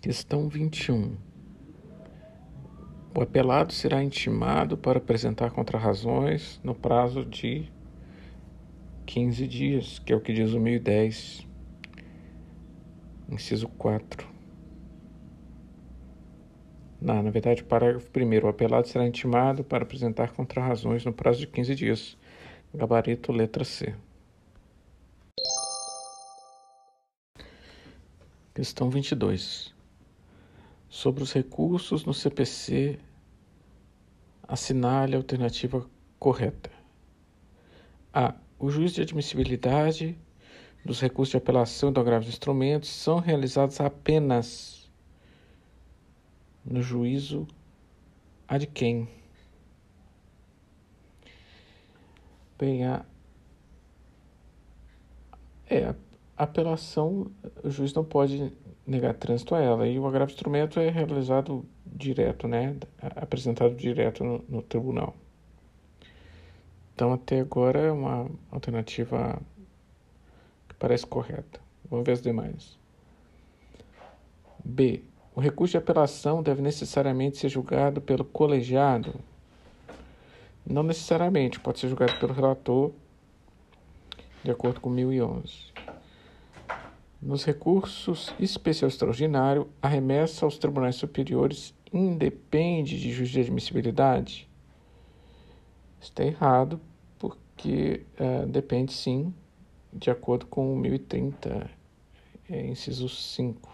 Questão 21. O apelado será intimado para apresentar contrarrazões no prazo de 15 dias, que é o que diz o 1010, inciso 4. Não, na verdade, parágrafo 1. O apelado será intimado para apresentar contrarrazões no prazo de 15 dias. Gabarito letra C. Questão 22 sobre os recursos no CPC, assinale a alternativa correta. A. O juízo de admissibilidade dos recursos de apelação e do agravo de instrumentos são realizados apenas no juízo ad quem. Bem, a, é, a apelação, o juiz não pode negar trânsito a ela. E o agravo de instrumento é realizado direto, né? Apresentado direto no, no tribunal. Então, até agora é uma alternativa que parece correta. Vamos ver as demais. B. O recurso de apelação deve necessariamente ser julgado pelo colegiado? Não necessariamente, pode ser julgado pelo relator, de acordo com 1011. Nos recursos especial extraordinário, a remessa aos tribunais superiores independe de juiz de admissibilidade? Está errado, porque uh, depende sim, de acordo com o 1030, é, inciso 5.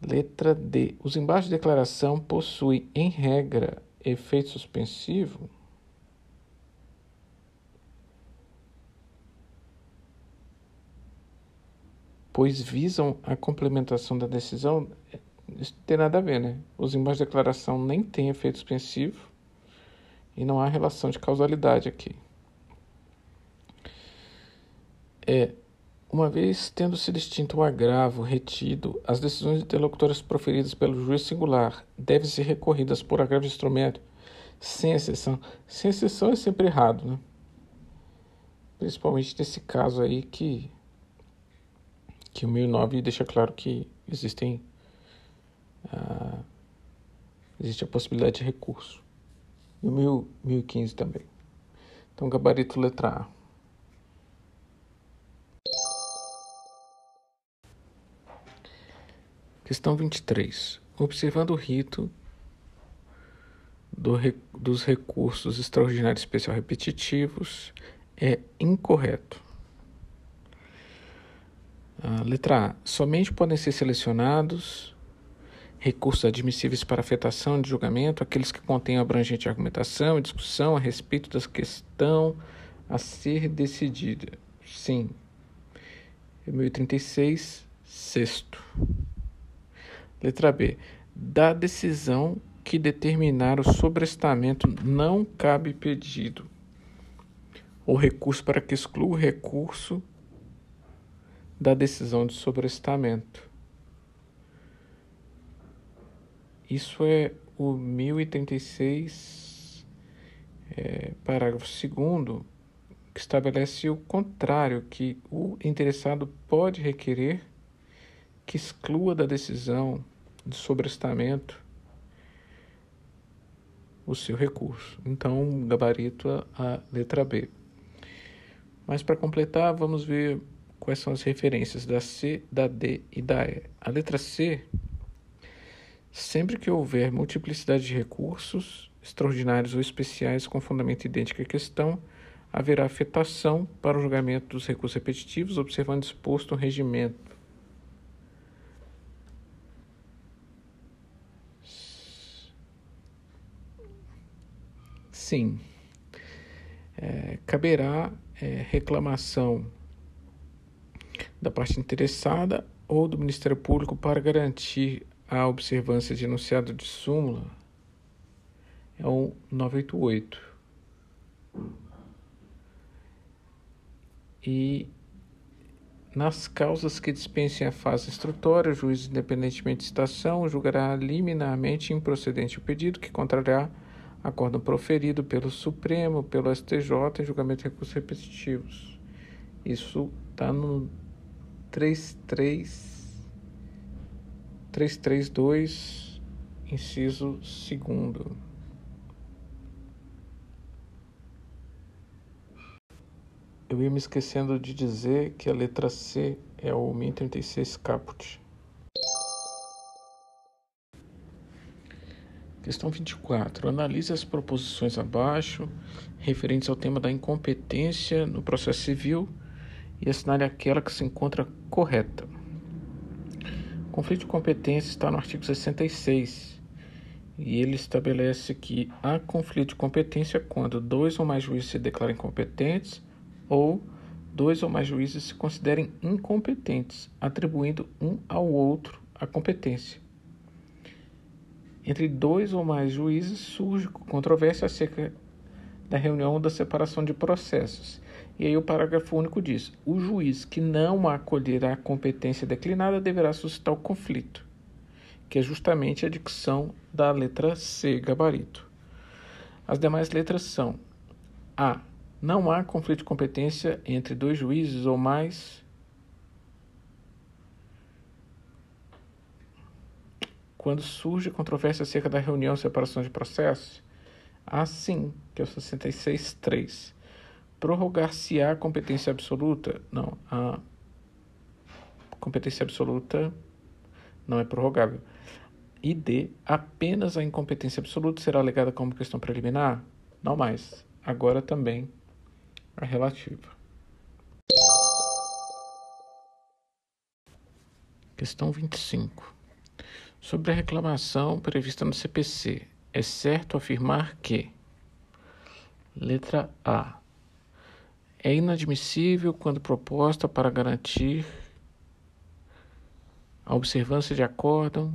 Letra D. Os embaixos de declaração possuem, em regra, efeito suspensivo? Pois visam a complementação da decisão, isso não tem nada a ver, né? Os embaixos de declaração nem têm efeito suspensivo e não há relação de causalidade aqui. É, uma vez tendo sido extinto o agravo retido, as decisões interlocutoras proferidas pelo juiz singular devem ser recorridas por agravo de instrumento, sem exceção. Sem exceção é sempre errado, né? Principalmente nesse caso aí que que o 1009 deixa claro que existem uh, existe a possibilidade de recurso. E o 1015 também. Então, gabarito letra A. Questão 23. Observando o rito do, dos recursos extraordinários especial repetitivos, é incorreto letra A. Somente podem ser selecionados recursos admissíveis para afetação de julgamento aqueles que contêm abrangente argumentação e discussão a respeito da questão a ser decidida. Sim. 1036, sexto. Letra B. Da decisão que determinar o sobrestamento não cabe pedido ou recurso para que exclua o recurso da decisão de sobrestamento. Isso é o 1036, é, parágrafo 2, que estabelece o contrário, que o interessado pode requerer que exclua da decisão de sobrestamento o seu recurso. Então, gabarito a, a letra B. Mas para completar, vamos ver quais são as referências da C, da D e da E. A letra C, sempre que houver multiplicidade de recursos, extraordinários ou especiais com fundamento idêntico à questão, haverá afetação para o julgamento dos recursos repetitivos, observando exposto um regimento. Sim, é, caberá é, reclamação da parte interessada ou do Ministério Público para garantir a observância de enunciado de súmula é o 988. E nas causas que dispensem a fase instrutória, o juiz, independentemente de citação, julgará liminarmente improcedente o pedido que contrariar acórdão proferido pelo Supremo, pelo STJ em julgamento de recursos repetitivos. Isso está no 332, inciso 2. Eu ia me esquecendo de dizer que a letra C é o 1036 caput. Questão 24. Analise as proposições abaixo referentes ao tema da incompetência no processo civil e assinale aquela que se encontra correta. O conflito de competência está no artigo 66 e ele estabelece que há conflito de competência quando dois ou mais juízes se declarem competentes ou dois ou mais juízes se considerem incompetentes, atribuindo um ao outro a competência entre dois ou mais juízes surge controvérsia acerca da reunião da separação de processos. E aí o parágrafo único diz: o juiz que não acolherá a competência declinada deverá suscitar o conflito, que é justamente a dicção da letra C, gabarito. As demais letras são: A. Não há conflito de competência entre dois juízes ou mais quando surge controvérsia acerca da reunião separação de processos, há sim, que é o 66.3. Prorrogar-se-á competência absoluta? Não, a competência absoluta não é prorrogável. E D, apenas a incompetência absoluta será alegada como questão preliminar? Não mais. Agora também a relativa. Questão 25. Sobre a reclamação prevista no CPC, é certo afirmar que: letra A. É inadmissível quando proposta para garantir a observância de acórdão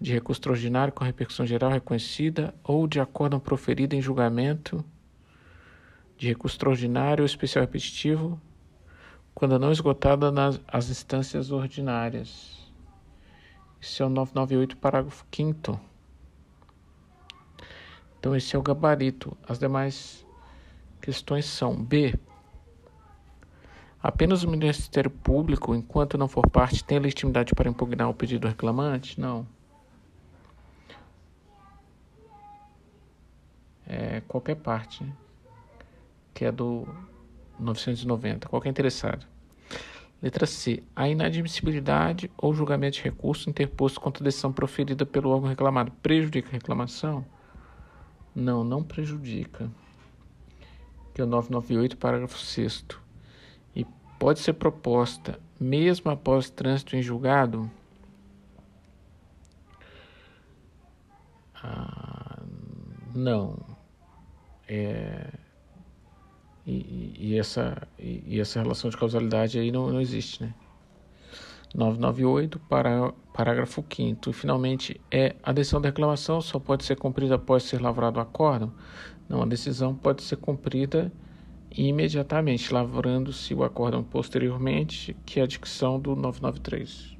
de recurso extraordinário com repercussão geral reconhecida ou de acórdão proferido em julgamento de recurso extraordinário ou especial repetitivo quando não esgotada nas as instâncias ordinárias. Esse é o 998, parágrafo 5 Então, esse é o gabarito. As demais questões são B. Apenas o Ministério Público, enquanto não for parte, tem legitimidade para impugnar o pedido do reclamante? Não. É qualquer parte, que é do 990, qualquer interessado. Letra C. A inadmissibilidade ou julgamento de recurso interposto contra a decisão proferida pelo órgão reclamado prejudica a reclamação? Não, não prejudica. Que é o 998, parágrafo 6 E pode ser proposta mesmo após trânsito em julgado? Ah, não. É e, e, essa, e, e, essa relação de causalidade aí não, não existe, né? 998, para, parágrafo 5 E finalmente, é a decisão da reclamação só pode ser cumprida após ser lavrado o acórdão? Não, a decisão pode ser cumprida imediatamente, lavrando-se o acórdão posteriormente, que é a dicção do 993.